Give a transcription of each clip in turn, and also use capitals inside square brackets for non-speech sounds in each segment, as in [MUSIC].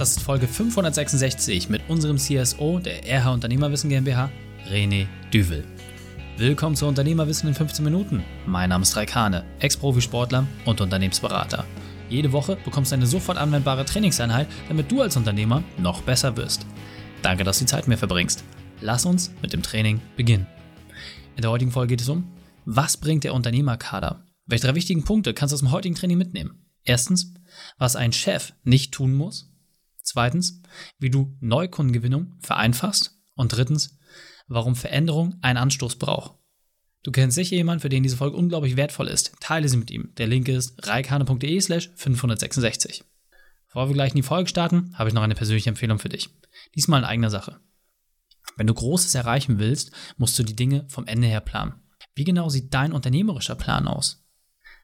Das ist Folge 566 mit unserem CSO der RH Unternehmerwissen GmbH, René Düvel. Willkommen zu Unternehmerwissen in 15 Minuten. Mein Name ist Raikane, Ex-Profisportler und Unternehmensberater. Jede Woche bekommst du eine sofort anwendbare Trainingseinheit, damit du als Unternehmer noch besser wirst. Danke, dass du die Zeit mit mir verbringst. Lass uns mit dem Training beginnen. In der heutigen Folge geht es um, was bringt der Unternehmerkader? Welche drei wichtigen Punkte kannst du aus dem heutigen Training mitnehmen? Erstens, was ein Chef nicht tun muss. Zweitens, wie du Neukundengewinnung vereinfachst. Und drittens, warum Veränderung einen Anstoß braucht. Du kennst sicher jemanden, für den diese Folge unglaublich wertvoll ist. Teile sie mit ihm. Der Link ist reikane.de slash 566. Bevor wir gleich in die Folge starten, habe ich noch eine persönliche Empfehlung für dich. Diesmal in eigener Sache. Wenn du Großes erreichen willst, musst du die Dinge vom Ende her planen. Wie genau sieht dein unternehmerischer Plan aus?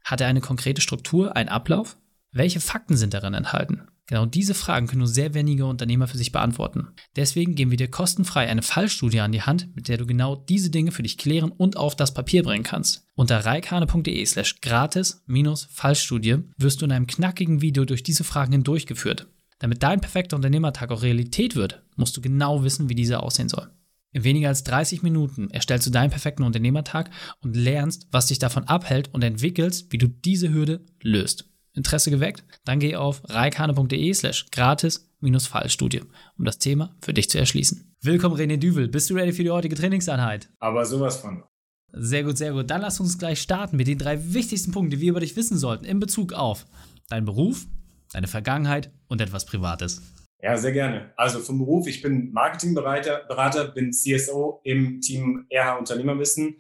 Hat er eine konkrete Struktur, einen Ablauf? Welche Fakten sind darin enthalten? Genau diese Fragen können nur sehr wenige Unternehmer für sich beantworten. Deswegen geben wir dir kostenfrei eine Fallstudie an die Hand, mit der du genau diese Dinge für dich klären und auf das Papier bringen kannst. Unter reikane.de slash gratis-fallstudie wirst du in einem knackigen Video durch diese Fragen hindurchgeführt. Damit dein perfekter Unternehmertag auch Realität wird, musst du genau wissen, wie dieser aussehen soll. In weniger als 30 Minuten erstellst du deinen perfekten Unternehmertag und lernst, was dich davon abhält und entwickelst, wie du diese Hürde löst. Interesse geweckt? Dann geh auf reikane.de slash gratis-fallstudie, um das Thema für dich zu erschließen. Willkommen René Düvel, bist du ready für die heutige Trainingseinheit? Aber sowas von. Sehr gut, sehr gut. Dann lass uns gleich starten mit den drei wichtigsten Punkten, die wir über dich wissen sollten in Bezug auf deinen Beruf, deine Vergangenheit und etwas Privates. Ja, sehr gerne. Also vom Beruf, ich bin Marketingberater, Berater, bin CSO im Team RH Unternehmerwissen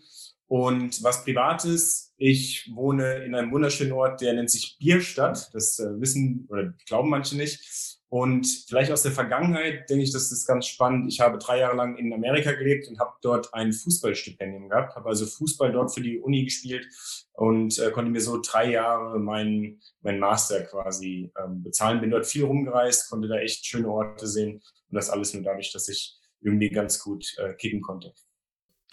und was Privates, ich wohne in einem wunderschönen Ort, der nennt sich Bierstadt. Das äh, wissen oder glauben manche nicht. Und vielleicht aus der Vergangenheit denke ich, das ist ganz spannend. Ich habe drei Jahre lang in Amerika gelebt und habe dort ein Fußballstipendium gehabt, habe also Fußball dort für die Uni gespielt und äh, konnte mir so drei Jahre meinen mein Master quasi ähm, bezahlen. Bin dort viel rumgereist, konnte da echt schöne Orte sehen und das alles nur dadurch, dass ich irgendwie ganz gut äh, kicken konnte.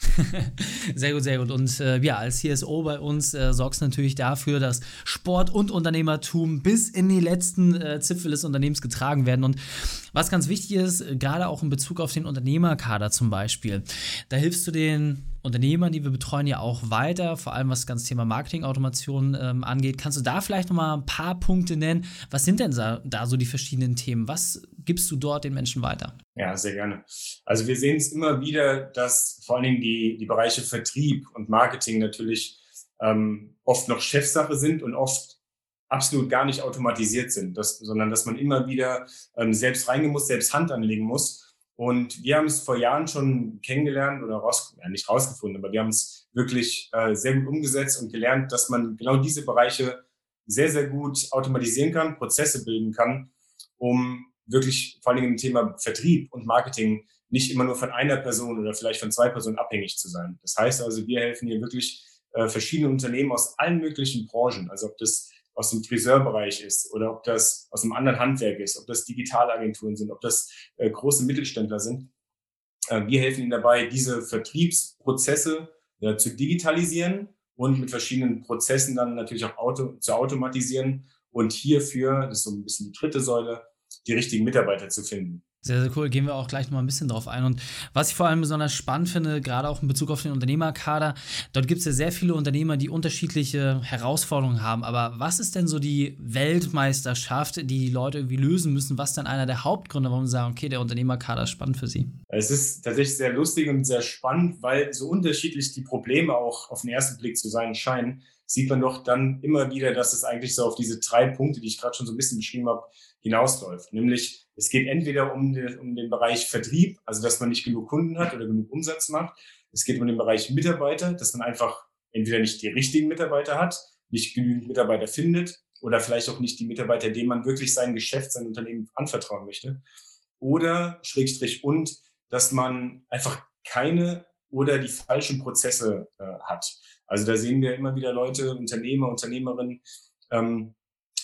[LAUGHS] sehr gut, sehr gut. Und äh, ja, als CSO bei uns äh, sorgst natürlich dafür, dass Sport und Unternehmertum bis in die letzten äh, Zipfel des Unternehmens getragen werden. Und was ganz wichtig ist, gerade auch in Bezug auf den Unternehmerkader zum Beispiel, da hilfst du den Unternehmern, die wir betreuen, ja auch weiter, vor allem was das ganze Thema Marketingautomation ähm, angeht. Kannst du da vielleicht noch mal ein paar Punkte nennen? Was sind denn da, da so die verschiedenen Themen? Was gibst du dort den Menschen weiter? Ja, sehr gerne. Also wir sehen es immer wieder, dass vor allen Dingen die, die Bereiche Vertrieb und Marketing natürlich ähm, oft noch Chefsache sind und oft absolut gar nicht automatisiert sind, das, sondern dass man immer wieder ähm, selbst reingehen muss, selbst Hand anlegen muss und wir haben es vor Jahren schon kennengelernt oder raus, ja, nicht rausgefunden, aber wir haben es wirklich äh, sehr gut umgesetzt und gelernt, dass man genau diese Bereiche sehr, sehr gut automatisieren kann, Prozesse bilden kann, um wirklich vor allem im Thema Vertrieb und Marketing nicht immer nur von einer Person oder vielleicht von zwei Personen abhängig zu sein. Das heißt also, wir helfen hier wirklich äh, verschiedene Unternehmen aus allen möglichen Branchen, also ob das aus dem Friseurbereich ist oder ob das aus einem anderen Handwerk ist, ob das Digitalagenturen sind, ob das äh, große Mittelständler sind. Äh, wir helfen ihnen dabei, diese Vertriebsprozesse äh, zu digitalisieren und mit verschiedenen Prozessen dann natürlich auch auto, zu automatisieren und hierfür, das ist so ein bisschen die dritte Säule, die richtigen Mitarbeiter zu finden. Sehr, sehr cool. Gehen wir auch gleich noch mal ein bisschen drauf ein. Und was ich vor allem besonders spannend finde, gerade auch in Bezug auf den Unternehmerkader, dort gibt es ja sehr viele Unternehmer, die unterschiedliche Herausforderungen haben. Aber was ist denn so die Weltmeisterschaft, die die Leute irgendwie lösen müssen? Was ist denn einer der Hauptgründe, warum sie sagen, okay, der Unternehmerkader ist spannend für sie? Es ist tatsächlich sehr lustig und sehr spannend, weil so unterschiedlich die Probleme auch auf den ersten Blick zu sein scheinen, sieht man doch dann immer wieder, dass es eigentlich so auf diese drei Punkte, die ich gerade schon so ein bisschen beschrieben habe, hinausläuft. Nämlich es geht entweder um den, um den Bereich Vertrieb, also dass man nicht genug Kunden hat oder genug Umsatz macht. Es geht um den Bereich Mitarbeiter, dass man einfach entweder nicht die richtigen Mitarbeiter hat, nicht genügend Mitarbeiter findet oder vielleicht auch nicht die Mitarbeiter, denen man wirklich sein Geschäft, sein Unternehmen anvertrauen möchte. Oder Schrägstrich und, dass man einfach keine oder die falschen Prozesse äh, hat. Also da sehen wir immer wieder Leute, Unternehmer, Unternehmerinnen, ähm,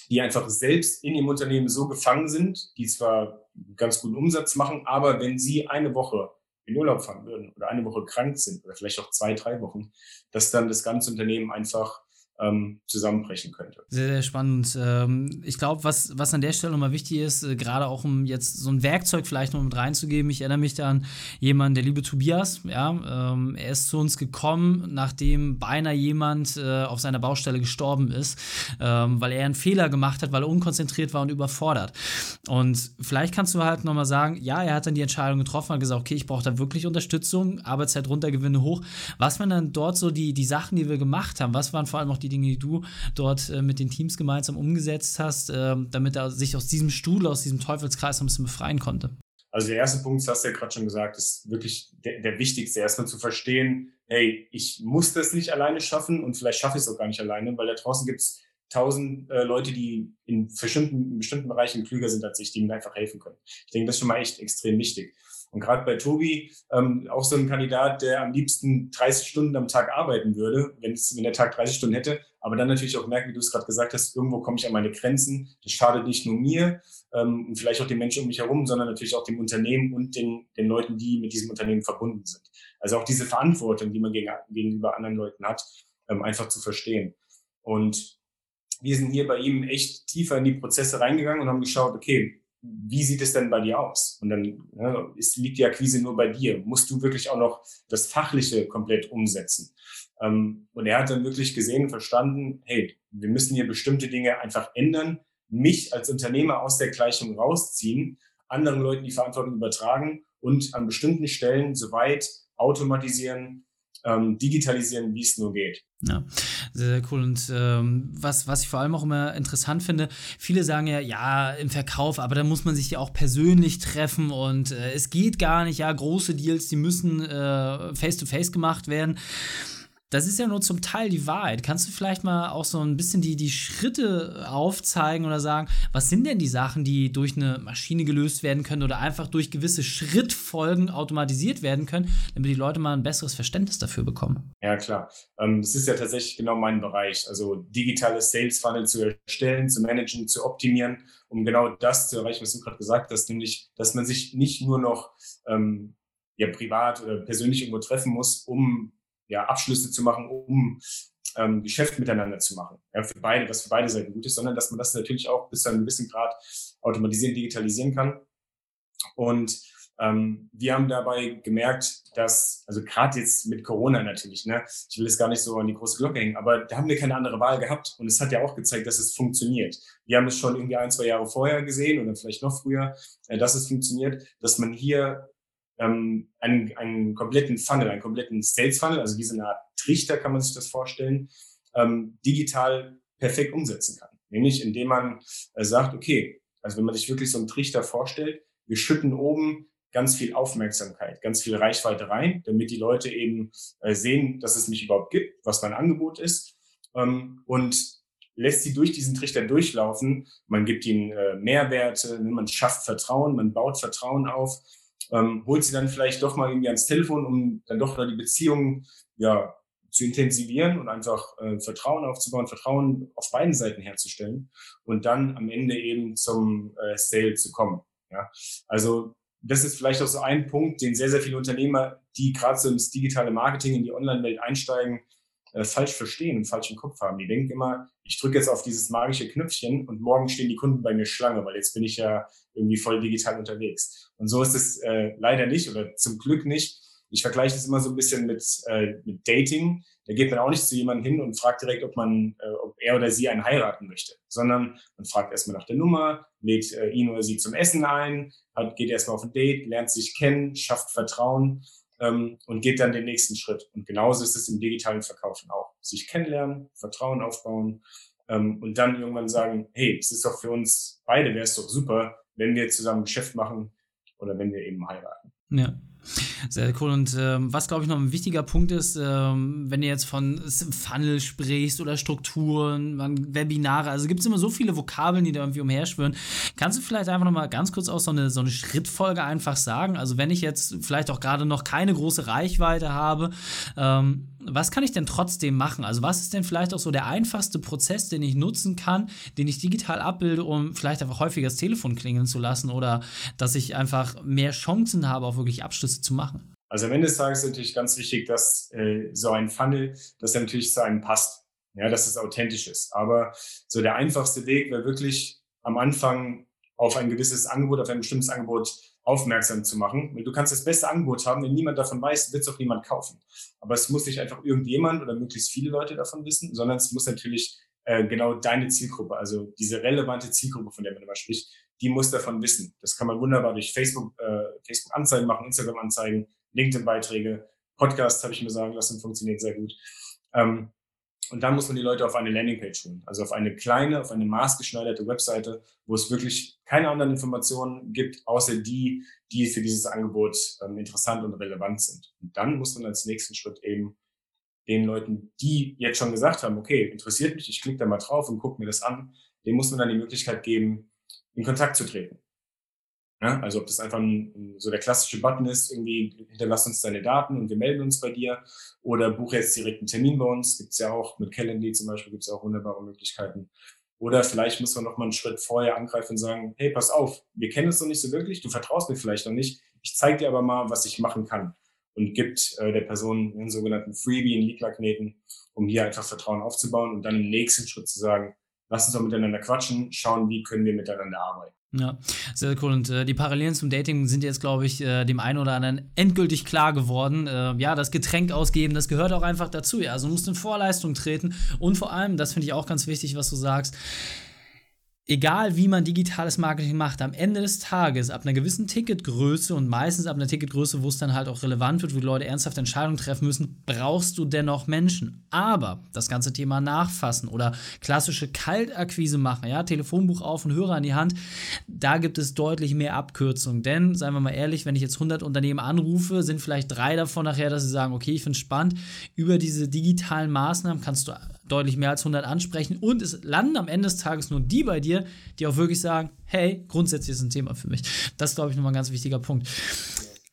die einfach selbst in ihrem Unternehmen so gefangen sind, die zwar ganz guten Umsatz machen, aber wenn sie eine Woche in Urlaub fahren würden oder eine Woche krank sind oder vielleicht auch zwei, drei Wochen, dass dann das ganze Unternehmen einfach ähm, zusammenbrechen könnte. Sehr, sehr spannend. Ähm, ich glaube, was, was an der Stelle nochmal wichtig ist, äh, gerade auch um jetzt so ein Werkzeug vielleicht noch mit reinzugeben, ich erinnere mich da an jemanden, der liebe Tobias, ja, ähm, er ist zu uns gekommen, nachdem beinahe jemand äh, auf seiner Baustelle gestorben ist, weil er einen Fehler gemacht hat, weil er unkonzentriert war und überfordert. Und vielleicht kannst du halt nochmal sagen, ja, er hat dann die Entscheidung getroffen, hat gesagt, okay, ich brauche da wirklich Unterstützung, Arbeitszeit runter, Gewinne hoch. Was waren dann dort so die, die Sachen, die wir gemacht haben? Was waren vor allem auch die Dinge, die du dort äh, mit den Teams gemeinsam umgesetzt hast, äh, damit er sich aus diesem Stuhl, aus diesem Teufelskreis ein bisschen befreien konnte? Also der erste Punkt, das hast du ja gerade schon gesagt, ist wirklich der, der wichtigste, erstmal zu verstehen, hey, ich muss das nicht alleine schaffen und vielleicht schaffe ich es auch gar nicht alleine, weil da draußen gibt es tausend äh, Leute, die in bestimmten, in bestimmten Bereichen klüger sind als ich, die mir einfach helfen können. Ich denke, das ist schon mal echt extrem wichtig. Und gerade bei Tobi, ähm, auch so ein Kandidat, der am liebsten 30 Stunden am Tag arbeiten würde, wenn, es, wenn der Tag 30 Stunden hätte, aber dann natürlich auch merkt, wie du es gerade gesagt hast, irgendwo komme ich an meine Grenzen. Das schadet nicht nur mir ähm, und vielleicht auch den Menschen um mich herum, sondern natürlich auch dem Unternehmen und den, den Leuten, die mit diesem Unternehmen verbunden sind. Also auch diese Verantwortung, die man gegen, gegenüber anderen Leuten hat, ähm, einfach zu verstehen. Und wir sind hier bei ihm echt tiefer in die Prozesse reingegangen und haben geschaut, okay, wie sieht es denn bei dir aus? Und dann ja, ist, liegt die Akquise nur bei dir. Musst du wirklich auch noch das Fachliche komplett umsetzen? Ähm, und er hat dann wirklich gesehen verstanden, hey, wir müssen hier bestimmte Dinge einfach ändern, mich als Unternehmer aus der Gleichung rausziehen, anderen Leuten die Verantwortung übertragen und an bestimmten Stellen soweit automatisieren, ähm, digitalisieren, wie es nur geht. Ja, sehr, sehr cool. Und ähm, was, was ich vor allem auch immer interessant finde, viele sagen ja, ja, im Verkauf, aber da muss man sich ja auch persönlich treffen und äh, es geht gar nicht, ja, große Deals, die müssen äh, face-to-face -face gemacht werden. Das ist ja nur zum Teil die Wahrheit. Kannst du vielleicht mal auch so ein bisschen die, die Schritte aufzeigen oder sagen, was sind denn die Sachen, die durch eine Maschine gelöst werden können oder einfach durch gewisse Schrittfolgen automatisiert werden können, damit die Leute mal ein besseres Verständnis dafür bekommen? Ja, klar. Ähm, das ist ja tatsächlich genau mein Bereich. Also digitale Sales Funnel zu erstellen, zu managen, zu optimieren, um genau das zu erreichen, was du gerade gesagt hast, nämlich, dass man sich nicht nur noch ähm, ja, privat oder persönlich irgendwo treffen muss, um ja, Abschlüsse zu machen, um ähm, Geschäft miteinander zu machen. Ja, für beide, was für beide Seiten gut ist, sondern dass man das natürlich auch bis zu einem gewissen Grad automatisieren, digitalisieren kann. Und ähm, wir haben dabei gemerkt, dass, also gerade jetzt mit Corona natürlich, ne, ich will es gar nicht so an die große Glocke hängen, aber da haben wir keine andere Wahl gehabt und es hat ja auch gezeigt, dass es funktioniert. Wir haben es schon irgendwie ein, zwei Jahre vorher gesehen oder vielleicht noch früher, äh, dass es funktioniert, dass man hier ähm, einen, einen kompletten Funnel, einen kompletten Sales Funnel, also wie so eine Art Trichter kann man sich das vorstellen, ähm, digital perfekt umsetzen kann. Nämlich indem man äh, sagt, okay, also wenn man sich wirklich so einen Trichter vorstellt, wir schütten oben ganz viel Aufmerksamkeit, ganz viel Reichweite rein, damit die Leute eben äh, sehen, dass es mich überhaupt gibt, was mein Angebot ist ähm, und lässt sie durch diesen Trichter durchlaufen. Man gibt ihnen äh, Mehrwerte, man schafft Vertrauen, man baut Vertrauen auf ähm, holt sie dann vielleicht doch mal irgendwie ans Telefon, um dann doch die Beziehung ja, zu intensivieren und einfach äh, Vertrauen aufzubauen, Vertrauen auf beiden Seiten herzustellen und dann am Ende eben zum äh, Sale zu kommen. Ja? Also das ist vielleicht auch so ein Punkt, den sehr, sehr viele Unternehmer, die gerade so ins digitale Marketing, in die Online-Welt einsteigen, äh, falsch verstehen und falsch im Kopf haben. Die denken immer, ich drücke jetzt auf dieses magische Knöpfchen und morgen stehen die Kunden bei mir Schlange, weil jetzt bin ich ja irgendwie voll digital unterwegs. Und so ist es äh, leider nicht oder zum Glück nicht. Ich vergleiche das immer so ein bisschen mit, äh, mit Dating. Da geht man auch nicht zu jemandem hin und fragt direkt, ob man, äh, ob er oder sie einen heiraten möchte, sondern man fragt erstmal nach der Nummer, lädt äh, ihn oder sie zum Essen ein, hat, geht erstmal auf ein Date, lernt sich kennen, schafft Vertrauen ähm, und geht dann den nächsten Schritt. Und genauso ist es im digitalen Verkaufen auch. Sich kennenlernen, Vertrauen aufbauen ähm, und dann irgendwann sagen, hey, es ist doch für uns beide, wäre es doch super, wenn wir zusammen Geschäft machen oder wenn wir eben heiraten. Ja. Sehr cool. Und ähm, was, glaube ich, noch ein wichtiger Punkt ist, ähm, wenn du jetzt von Funnel sprichst oder Strukturen, Webinare, also gibt es immer so viele Vokabeln, die da irgendwie umherschwören. Kannst du vielleicht einfach noch mal ganz kurz auch so eine, so eine Schrittfolge einfach sagen? Also wenn ich jetzt vielleicht auch gerade noch keine große Reichweite habe, ähm, was kann ich denn trotzdem machen? Also was ist denn vielleicht auch so der einfachste Prozess, den ich nutzen kann, den ich digital abbilde, um vielleicht einfach häufiger das Telefon klingeln zu lassen oder dass ich einfach mehr Chancen habe, auch wirklich Abschlüsse zu machen? Also am Ende des Tages ist natürlich ganz wichtig, dass äh, so ein Funnel, dass er natürlich zu einem passt. ja, dass es authentisch ist. Aber so der einfachste Weg wäre wirklich am Anfang auf ein gewisses Angebot, auf ein bestimmtes Angebot aufmerksam zu machen. Du kannst das beste Angebot haben, wenn niemand davon weiß, wird es auch niemand kaufen. Aber es muss nicht einfach irgendjemand oder möglichst viele Leute davon wissen, sondern es muss natürlich äh, genau deine Zielgruppe, also diese relevante Zielgruppe, von der man immer spricht, die muss davon wissen. Das kann man wunderbar durch Facebook, äh, Facebook Anzeigen machen, Instagram Anzeigen, LinkedIn Beiträge, Podcasts habe ich mir sagen lassen, funktioniert sehr gut. Ähm, und dann muss man die Leute auf eine Landingpage holen, also auf eine kleine, auf eine maßgeschneiderte Webseite, wo es wirklich keine anderen Informationen gibt, außer die, die für dieses Angebot ähm, interessant und relevant sind. Und dann muss man als nächsten Schritt eben den Leuten, die jetzt schon gesagt haben, okay, interessiert mich, ich klicke da mal drauf und gucke mir das an, dem muss man dann die Möglichkeit geben, in Kontakt zu treten. Ja, also ob das einfach ein, so der klassische Button ist, irgendwie hinterlass uns deine Daten und wir melden uns bei dir oder buche jetzt direkt einen Termin bei uns, gibt's ja auch mit Calendly zum Beispiel, gibt's auch wunderbare Möglichkeiten. Oder vielleicht muss man noch mal einen Schritt vorher angreifen und sagen, hey, pass auf, wir kennen es noch nicht so wirklich, du vertraust mir vielleicht noch nicht, ich zeige dir aber mal, was ich machen kann und gibt äh, der Person einen sogenannten Freebie, einen Lead-Magneten, um hier einfach Vertrauen aufzubauen und dann im nächsten Schritt zu sagen, lass uns doch miteinander quatschen, schauen, wie können wir miteinander arbeiten. Ja, sehr cool. Und äh, die Parallelen zum Dating sind jetzt, glaube ich, äh, dem einen oder anderen endgültig klar geworden. Äh, ja, das Getränk ausgeben, das gehört auch einfach dazu. Ja, also du musst in Vorleistung treten. Und vor allem, das finde ich auch ganz wichtig, was du sagst, egal wie man digitales Marketing macht, am Ende des Tages, ab einer gewissen Ticketgröße und meistens ab einer Ticketgröße, wo es dann halt auch relevant wird, wo die Leute ernsthaft Entscheidungen treffen müssen, brauchst du dennoch Menschen. Aber das ganze Thema Nachfassen oder klassische Kaltakquise machen, ja, Telefonbuch auf und Hörer in die Hand, da gibt es deutlich mehr Abkürzungen. Denn, seien wir mal ehrlich, wenn ich jetzt 100 Unternehmen anrufe, sind vielleicht drei davon nachher, dass sie sagen, okay, ich finde es spannend. Über diese digitalen Maßnahmen kannst du deutlich mehr als 100 ansprechen und es landen am Ende des Tages nur die bei dir, die auch wirklich sagen, hey, grundsätzlich ist ein Thema für mich. Das ist, glaube ich, nochmal ein ganz wichtiger Punkt.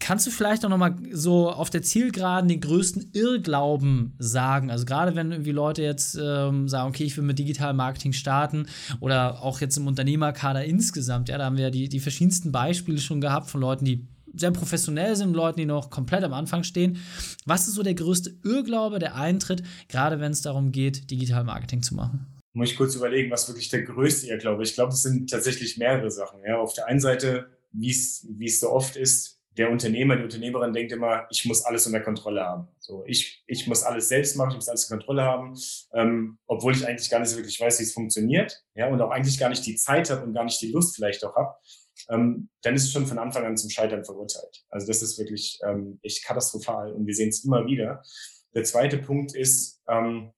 Kannst du vielleicht auch nochmal so auf der Zielgeraden den größten Irrglauben sagen? Also gerade wenn irgendwie Leute jetzt ähm, sagen, okay, ich will mit digitalem Marketing starten oder auch jetzt im Unternehmerkader insgesamt, ja, da haben wir die, die verschiedensten Beispiele schon gehabt von Leuten, die sehr professionell sind, Leuten, die noch komplett am Anfang stehen. Was ist so der größte Irrglaube, der eintritt, gerade wenn es darum geht, Digital Marketing zu machen? Muss ich kurz überlegen, was wirklich der größte Irrglaube ist. Ich glaube, es sind tatsächlich mehrere Sachen. Ja, auf der einen Seite, wie es so oft ist, der Unternehmer, die Unternehmerin denkt immer, ich muss alles unter Kontrolle haben. So, ich, ich muss alles selbst machen, ich muss alles unter Kontrolle haben, ähm, obwohl ich eigentlich gar nicht so wirklich weiß, wie es funktioniert, ja, und auch eigentlich gar nicht die Zeit habe und gar nicht die Lust vielleicht auch habe ähm, dann ist es schon von Anfang an zum Scheitern verurteilt. Also das ist wirklich ähm, echt katastrophal und wir sehen es immer wieder. Der zweite Punkt ist, ähm,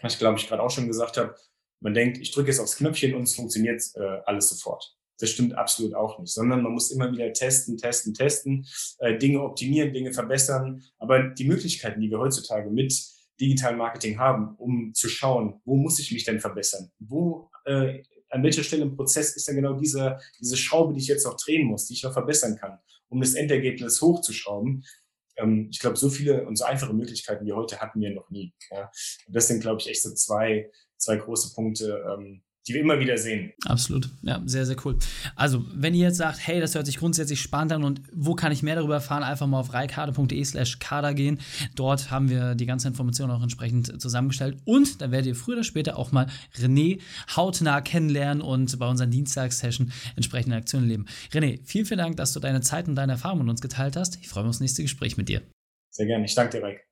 was ich glaube ich gerade auch schon gesagt habe, man denkt, ich drücke jetzt aufs Knöpfchen und es funktioniert äh, alles sofort. Das stimmt absolut auch nicht, sondern man muss immer wieder testen, testen, testen, äh, Dinge optimieren, Dinge verbessern. Aber die Möglichkeiten, die wir heutzutage mit Digital Marketing haben, um zu schauen, wo muss ich mich denn verbessern? Wo äh, an welcher Stelle im Prozess ist dann genau diese, diese Schraube, die ich jetzt noch drehen muss, die ich noch verbessern kann, um das Endergebnis hochzuschrauben. Ähm, ich glaube, so viele und so einfache Möglichkeiten wie heute hatten wir noch nie. Ja. Und das sind, glaube ich, echt so zwei, zwei große Punkte, ähm, die wir immer wieder sehen. Absolut, ja, sehr, sehr cool. Also, wenn ihr jetzt sagt, hey, das hört sich grundsätzlich spannend an und wo kann ich mehr darüber erfahren, einfach mal auf reikade.de slash kader gehen. Dort haben wir die ganze Information auch entsprechend zusammengestellt und dann werdet ihr früher oder später auch mal René hautnah kennenlernen und bei unseren Dienstagssession entsprechende Aktionen leben. René, vielen, vielen Dank, dass du deine Zeit und deine Erfahrungen mit uns geteilt hast. Ich freue mich aufs nächste Gespräch mit dir. Sehr gerne, ich danke dir, Reik.